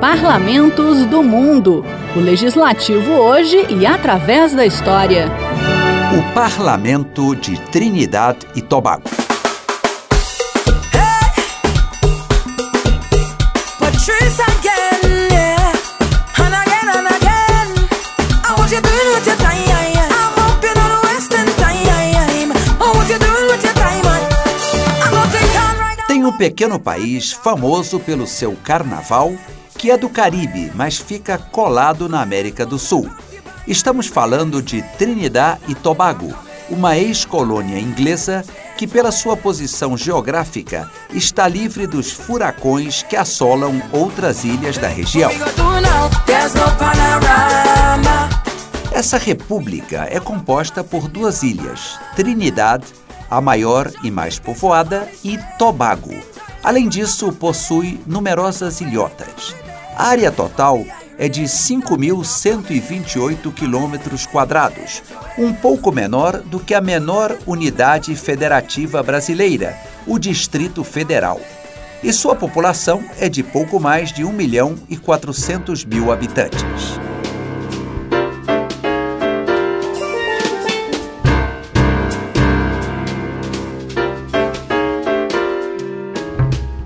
Parlamentos do Mundo. O legislativo hoje e através da história. O Parlamento de Trinidad e Tobago. Tem um pequeno país famoso pelo seu carnaval que é do Caribe, mas fica colado na América do Sul. Estamos falando de Trinidad e Tobago, uma ex-colônia inglesa que, pela sua posição geográfica, está livre dos furacões que assolam outras ilhas da região. Essa república é composta por duas ilhas, Trinidad, a maior e mais povoada, e Tobago. Além disso, possui numerosas ilhotas. A área total é de 5.128 quilômetros quadrados, um pouco menor do que a menor unidade federativa brasileira, o Distrito Federal. E sua população é de pouco mais de 1 milhão e 400 mil habitantes.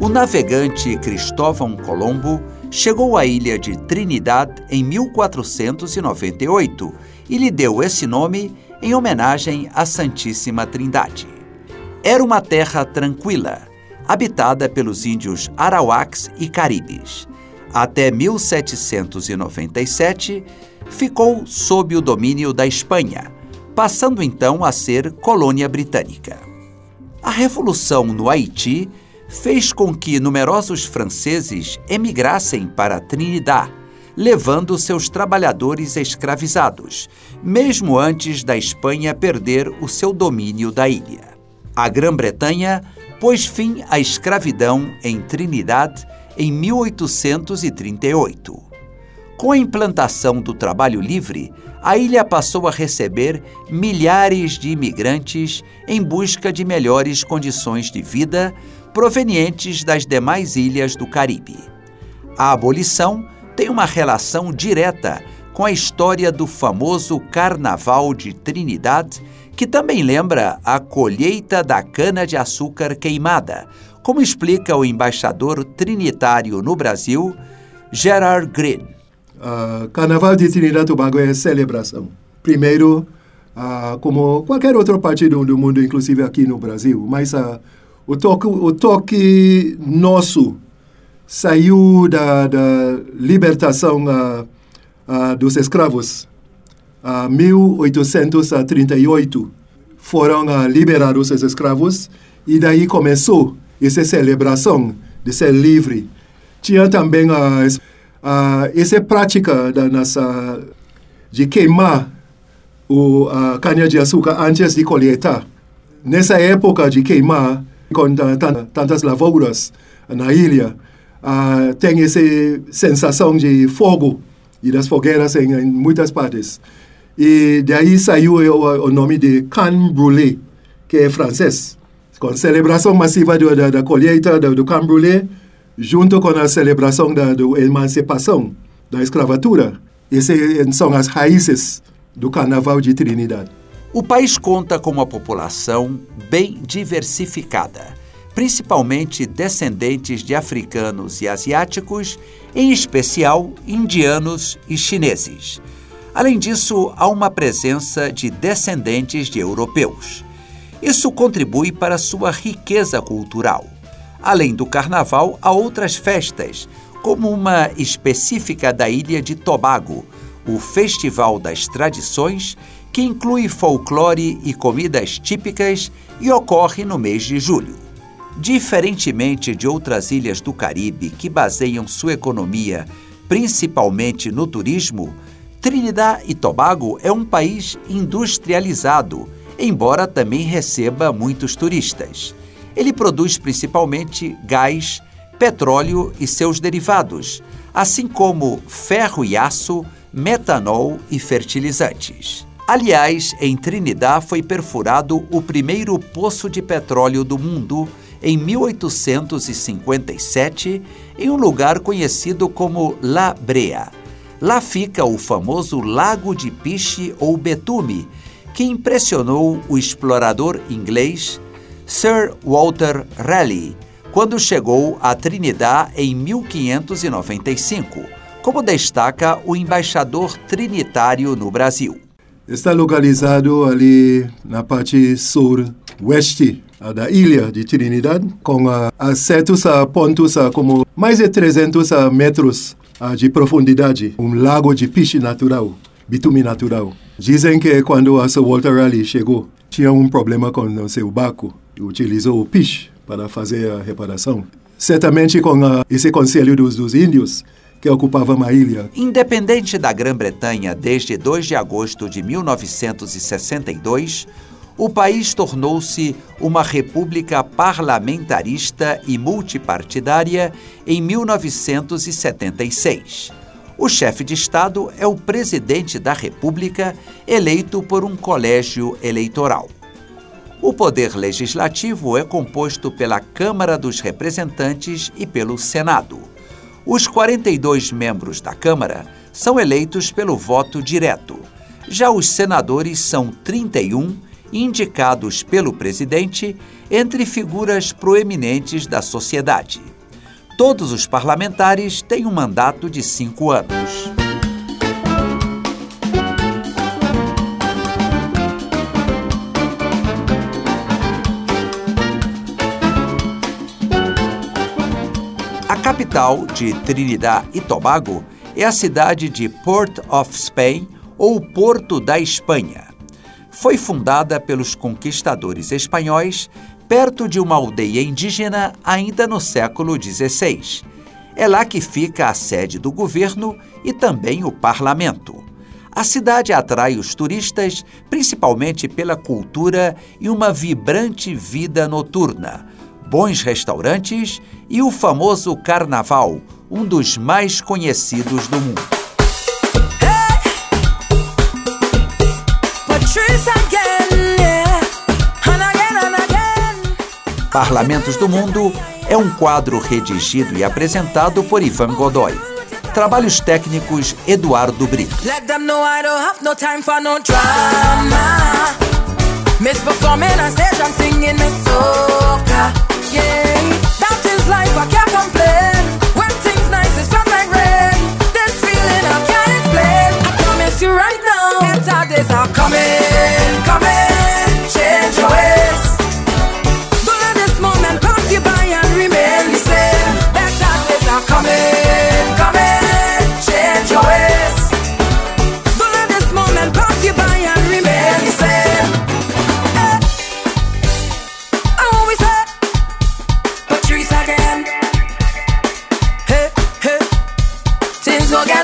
O navegante Cristóvão Colombo chegou à ilha de Trinidad em 1498 e lhe deu esse nome em homenagem à Santíssima Trindade. Era uma terra tranquila, habitada pelos índios Arawaks e Caribes. Até 1797, ficou sob o domínio da Espanha, passando então a ser colônia britânica. A Revolução no Haiti fez com que numerosos franceses emigrassem para Trinidad, levando seus trabalhadores escravizados, mesmo antes da Espanha perder o seu domínio da ilha. A Grã-Bretanha pôs fim à escravidão em Trinidad em 1838. Com a implantação do trabalho livre, a ilha passou a receber milhares de imigrantes em busca de melhores condições de vida, provenientes das demais ilhas do Caribe. A abolição tem uma relação direta com a história do famoso Carnaval de Trinidad, que também lembra a colheita da cana-de-açúcar queimada, como explica o embaixador trinitário no Brasil, Gerard Green. Uh, Carnaval de Trinidad e Tobago é celebração. Primeiro, uh, como qualquer outra parte do, do, mundo, inclusive aqui no Brasil, mas uh, o toque, o toque nosso saiu da, da libertação dos escravos. Uh, 1838 foram liberados os escravos e daí começou essa celebração de ser livre. Tinha também uh, uh, essa prática da nossa, de queimar o uh, cana-de-açúcar antes de colheita. Nessa época de queimar, com tantas lavouras na ilha, uh, tem essa sensação de fogo e das fogueiras em, em muitas partes. E daí saiu o, o nome de can brûlé, que é francês. Com celebração massiva do, da, da colheita do, do can brûlé, junto com a celebração da, da emancipação da escravatura. Essas são as raízes do Carnaval de Trinidad. O país conta com uma população bem diversificada, principalmente descendentes de africanos e asiáticos, em especial indianos e chineses. Além disso, há uma presença de descendentes de europeus. Isso contribui para sua riqueza cultural. Além do carnaval, há outras festas, como uma específica da ilha de Tobago, o Festival das Tradições, que inclui folclore e comidas típicas e ocorre no mês de julho. Diferentemente de outras ilhas do Caribe que baseiam sua economia principalmente no turismo, Trinidad e Tobago é um país industrializado, embora também receba muitos turistas. Ele produz principalmente gás, petróleo e seus derivados, assim como ferro e aço, metanol e fertilizantes. Aliás, em Trinidad foi perfurado o primeiro poço de petróleo do mundo em 1857 em um lugar conhecido como La Brea. Lá fica o famoso Lago de Piche ou Betume, que impressionou o explorador inglês Sir Walter Raleigh quando chegou a Trinidad em 1595, como destaca o embaixador trinitário no Brasil. Está localizado ali na parte sul-oeste da ilha de Trinidad, com a, certos pontos como mais de 300 metros de profundidade, um lago de piche natural, bitume natural. Dizem que quando a Sir Walter Raleigh chegou, tinha um problema com seu barco e utilizou o piche para fazer a reparação. Certamente com a, esse conselho dos, dos índios, que ocupava a ilha. Independente da Grã-Bretanha desde 2 de agosto de 1962, o país tornou-se uma república parlamentarista e multipartidária em 1976. O chefe de Estado é o presidente da República, eleito por um colégio eleitoral. O poder legislativo é composto pela Câmara dos Representantes e pelo Senado. Os 42 membros da Câmara são eleitos pelo voto direto. Já os senadores são 31, indicados pelo presidente entre figuras proeminentes da sociedade. Todos os parlamentares têm um mandato de cinco anos. capital de Trinidad e Tobago é a cidade de Port of Spain ou Porto da Espanha. Foi fundada pelos conquistadores espanhóis perto de uma aldeia indígena ainda no século XVI. É lá que fica a sede do governo e também o parlamento. A cidade atrai os turistas principalmente pela cultura e uma vibrante vida noturna bons restaurantes e o famoso carnaval, um dos mais conhecidos do mundo. Parlamentos do Mundo é um quadro redigido e apresentado por Ivan Godoy. Trabalhos técnicos Eduardo Brito. On stage, I'm singing soca. Yeah, that is life, I can't complain. 急が